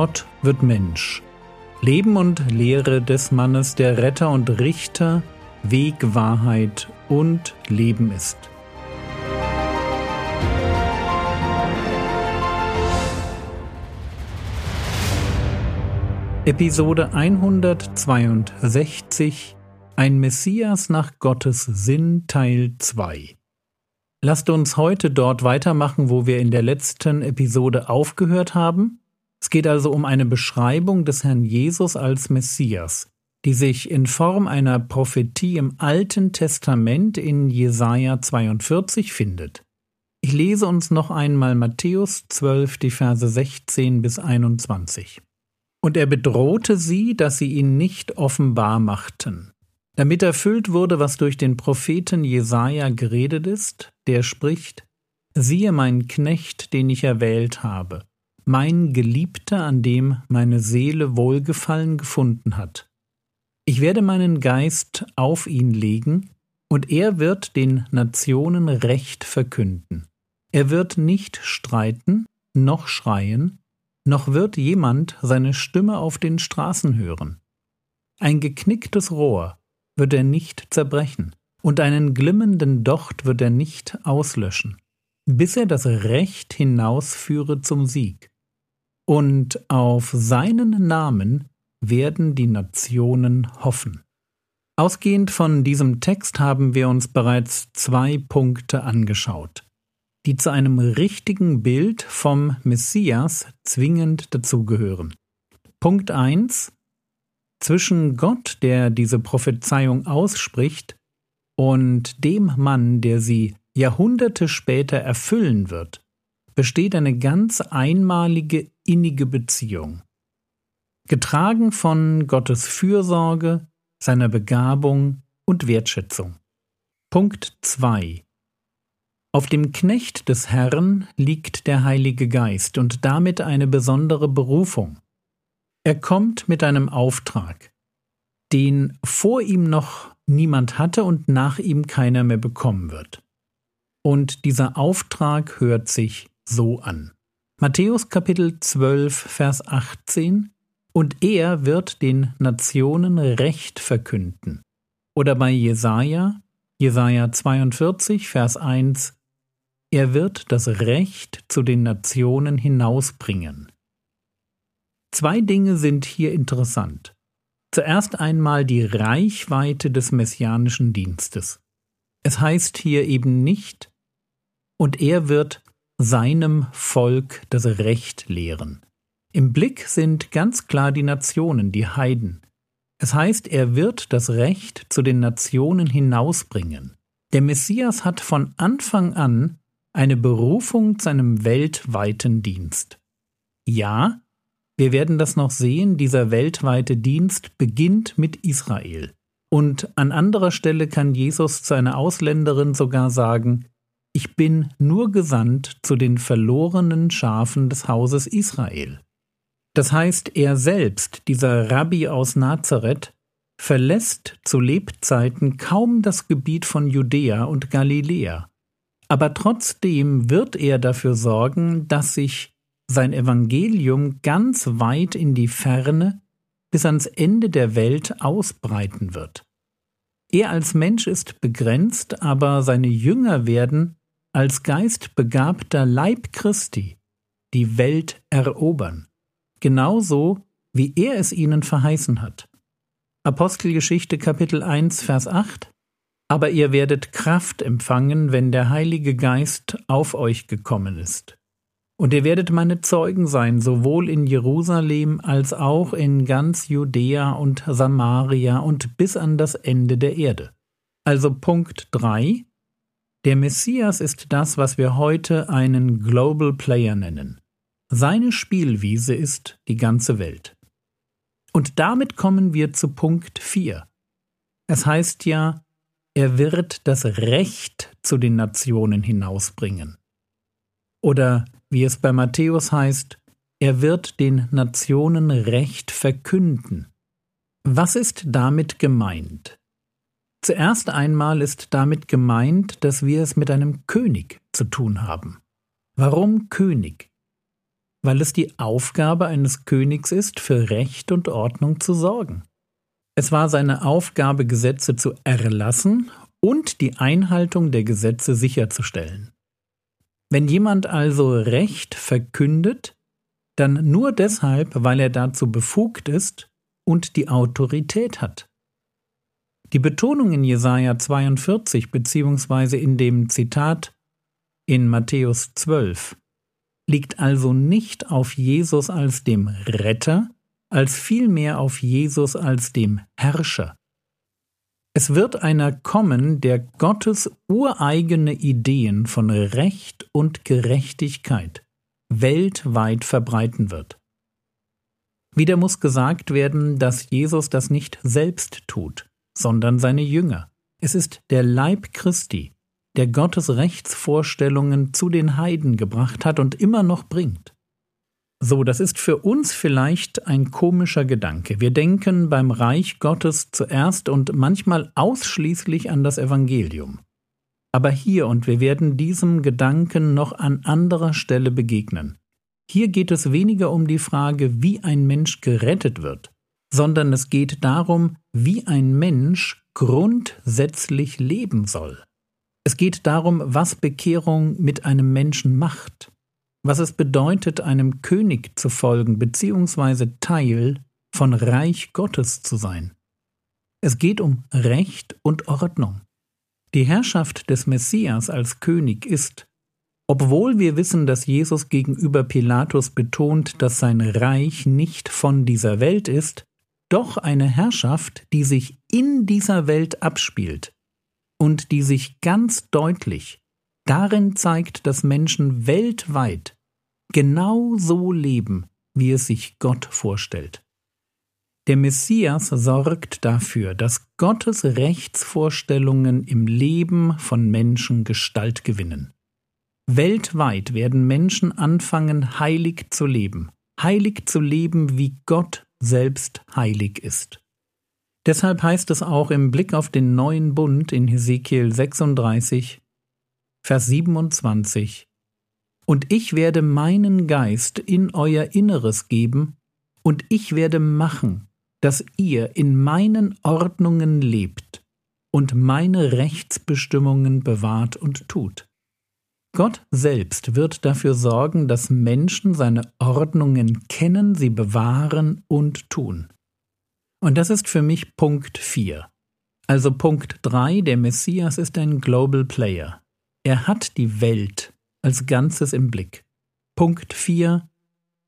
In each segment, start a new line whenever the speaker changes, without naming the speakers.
Gott wird Mensch. Leben und Lehre des Mannes, der Retter und Richter, Weg, Wahrheit und Leben ist. Episode 162 Ein Messias nach Gottes Sinn Teil 2 Lasst uns heute dort weitermachen, wo wir in der letzten Episode aufgehört haben. Es geht also um eine Beschreibung des Herrn Jesus als Messias, die sich in Form einer Prophetie im Alten Testament in Jesaja 42 findet. Ich lese uns noch einmal Matthäus 12, die Verse 16 bis 21. Und er bedrohte sie, dass sie ihn nicht offenbar machten, damit erfüllt wurde, was durch den Propheten Jesaja geredet ist, der spricht: Siehe mein Knecht, den ich erwählt habe, mein Geliebter, an dem meine Seele Wohlgefallen gefunden hat. Ich werde meinen Geist auf ihn legen, und er wird den Nationen Recht verkünden. Er wird nicht streiten, noch schreien, noch wird jemand seine Stimme auf den Straßen hören. Ein geknicktes Rohr wird er nicht zerbrechen, und einen glimmenden Docht wird er nicht auslöschen, bis er das Recht hinausführe zum Sieg. Und auf seinen Namen werden die Nationen hoffen. Ausgehend von diesem Text haben wir uns bereits zwei Punkte angeschaut, die zu einem richtigen Bild vom Messias zwingend dazugehören. Punkt 1 zwischen Gott, der diese Prophezeiung ausspricht, und dem Mann, der sie Jahrhunderte später erfüllen wird, besteht eine ganz einmalige innige Beziehung. Getragen von Gottes Fürsorge, seiner Begabung und Wertschätzung. Punkt 2 Auf dem Knecht des Herrn liegt der Heilige Geist und damit eine besondere Berufung. Er kommt mit einem Auftrag, den vor ihm noch niemand hatte und nach ihm keiner mehr bekommen wird. Und dieser Auftrag hört sich so an. Matthäus Kapitel 12, Vers 18 Und er wird den Nationen Recht verkünden. Oder bei Jesaja, Jesaja 42, Vers 1 Er wird das Recht zu den Nationen hinausbringen. Zwei Dinge sind hier interessant. Zuerst einmal die Reichweite des messianischen Dienstes. Es heißt hier eben nicht, und er wird seinem Volk das Recht lehren. Im Blick sind ganz klar die Nationen, die Heiden. Es heißt, er wird das Recht zu den Nationen hinausbringen. Der Messias hat von Anfang an eine Berufung zu einem weltweiten Dienst. Ja, wir werden das noch sehen, dieser weltweite Dienst beginnt mit Israel. Und an anderer Stelle kann Jesus zu einer Ausländerin sogar sagen, ich bin nur gesandt zu den verlorenen Schafen des Hauses Israel. Das heißt, er selbst, dieser Rabbi aus Nazareth, verlässt zu Lebzeiten kaum das Gebiet von Judäa und Galiläa. Aber trotzdem wird er dafür sorgen, dass sich sein Evangelium ganz weit in die Ferne bis ans Ende der Welt ausbreiten wird. Er als Mensch ist begrenzt, aber seine Jünger werden als geistbegabter Leib Christi die Welt erobern, genauso wie er es ihnen verheißen hat. Apostelgeschichte Kapitel 1 Vers 8 Aber ihr werdet Kraft empfangen, wenn der Heilige Geist auf euch gekommen ist. Und ihr werdet meine Zeugen sein, sowohl in Jerusalem als auch in ganz Judäa und Samaria und bis an das Ende der Erde. Also Punkt 3. Der Messias ist das, was wir heute einen Global Player nennen. Seine Spielwiese ist die ganze Welt. Und damit kommen wir zu Punkt 4. Es heißt ja, er wird das Recht zu den Nationen hinausbringen. Oder wie es bei Matthäus heißt, er wird den Nationen Recht verkünden. Was ist damit gemeint? Zuerst einmal ist damit gemeint, dass wir es mit einem König zu tun haben. Warum König? weil es die Aufgabe eines Königs ist, für Recht und Ordnung zu sorgen. Es war seine Aufgabe, Gesetze zu erlassen und die Einhaltung der Gesetze sicherzustellen. Wenn jemand also Recht verkündet, dann nur deshalb, weil er dazu befugt ist und die Autorität hat. Die Betonung in Jesaja 42 beziehungsweise in dem Zitat in Matthäus 12 liegt also nicht auf Jesus als dem Retter, als vielmehr auf Jesus als dem Herrscher. Es wird einer kommen, der Gottes ureigene Ideen von Recht und Gerechtigkeit weltweit verbreiten wird. Wieder muss gesagt werden, dass Jesus das nicht selbst tut, sondern seine Jünger. Es ist der Leib Christi, der Gottes Rechtsvorstellungen zu den Heiden gebracht hat und immer noch bringt. So, das ist für uns vielleicht ein komischer Gedanke. Wir denken beim Reich Gottes zuerst und manchmal ausschließlich an das Evangelium. Aber hier, und wir werden diesem Gedanken noch an anderer Stelle begegnen, hier geht es weniger um die Frage, wie ein Mensch gerettet wird, sondern es geht darum, wie ein Mensch grundsätzlich leben soll. Es geht darum, was Bekehrung mit einem Menschen macht was es bedeutet, einem König zu folgen bzw. Teil von Reich Gottes zu sein. Es geht um Recht und Ordnung. Die Herrschaft des Messias als König ist, obwohl wir wissen, dass Jesus gegenüber Pilatus betont, dass sein Reich nicht von dieser Welt ist, doch eine Herrschaft, die sich in dieser Welt abspielt und die sich ganz deutlich darin zeigt, dass Menschen weltweit genau so leben, wie es sich Gott vorstellt. Der Messias sorgt dafür, dass Gottes Rechtsvorstellungen im Leben von Menschen Gestalt gewinnen. Weltweit werden Menschen anfangen, heilig zu leben, heilig zu leben, wie Gott selbst heilig ist. Deshalb heißt es auch im Blick auf den neuen Bund in Hesekiel 36, Vers 27, Und ich werde meinen Geist in euer Inneres geben, und ich werde machen, dass ihr in meinen Ordnungen lebt und meine Rechtsbestimmungen bewahrt und tut. Gott selbst wird dafür sorgen, dass Menschen seine Ordnungen kennen, sie bewahren und tun. Und das ist für mich Punkt 4. Also Punkt 3, der Messias ist ein Global Player. Er hat die Welt als Ganzes im Blick. Punkt 4.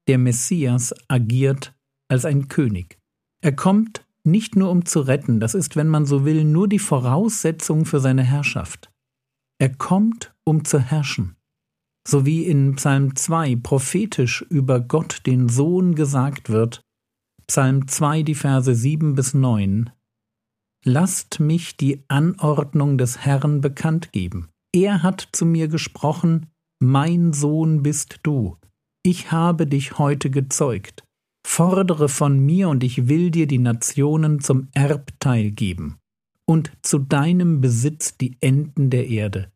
Der Messias agiert als ein König. Er kommt nicht nur um zu retten, das ist, wenn man so will, nur die Voraussetzung für seine Herrschaft. Er kommt, um zu herrschen. So wie in Psalm 2 prophetisch über Gott den Sohn gesagt wird, Psalm 2, die Verse 7 bis 9. Lasst mich die Anordnung des Herrn bekannt geben. Er hat zu mir gesprochen, Mein Sohn bist du, ich habe dich heute gezeugt. Fordere von mir, und ich will dir die Nationen zum Erbteil geben, und zu deinem Besitz die Enden der Erde.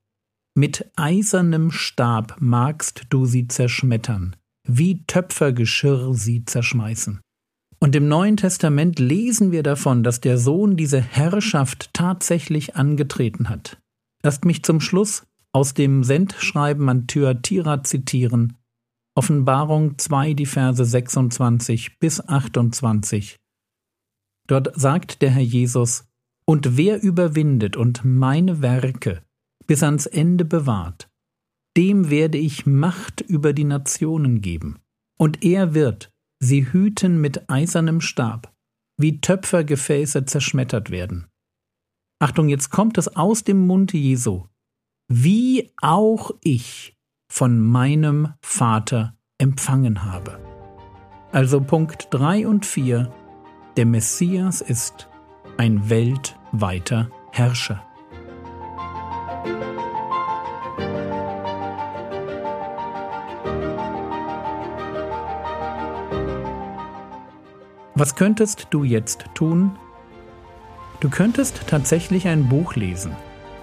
Mit eisernem Stab magst du sie zerschmettern, wie Töpfergeschirr sie zerschmeißen. Und im Neuen Testament lesen wir davon, dass der Sohn diese Herrschaft tatsächlich angetreten hat. Lasst mich zum Schluss aus dem Sendschreiben an Thyatira zitieren. Offenbarung 2, die Verse 26 bis 28. Dort sagt der Herr Jesus, Und wer überwindet und meine Werke bis ans Ende bewahrt, dem werde ich Macht über die Nationen geben, und er wird sie hüten mit eisernem Stab, wie Töpfergefäße zerschmettert werden. Achtung, jetzt kommt es aus dem Mund Jesu, wie auch ich von meinem Vater empfangen habe. Also Punkt 3 und 4, der Messias ist ein weltweiter Herrscher. Was könntest du jetzt tun, Du könntest tatsächlich ein Buch lesen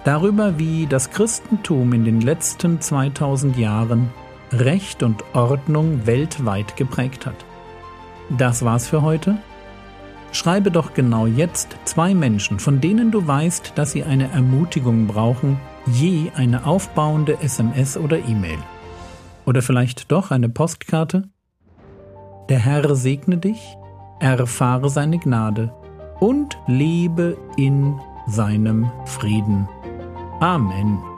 darüber, wie das Christentum in den letzten 2000 Jahren Recht und Ordnung weltweit geprägt hat. Das war's für heute. Schreibe doch genau jetzt zwei Menschen, von denen du weißt, dass sie eine Ermutigung brauchen, je eine aufbauende SMS oder E-Mail. Oder vielleicht doch eine Postkarte? Der Herr segne dich, erfahre seine Gnade und lebe in seinem Frieden. Amen.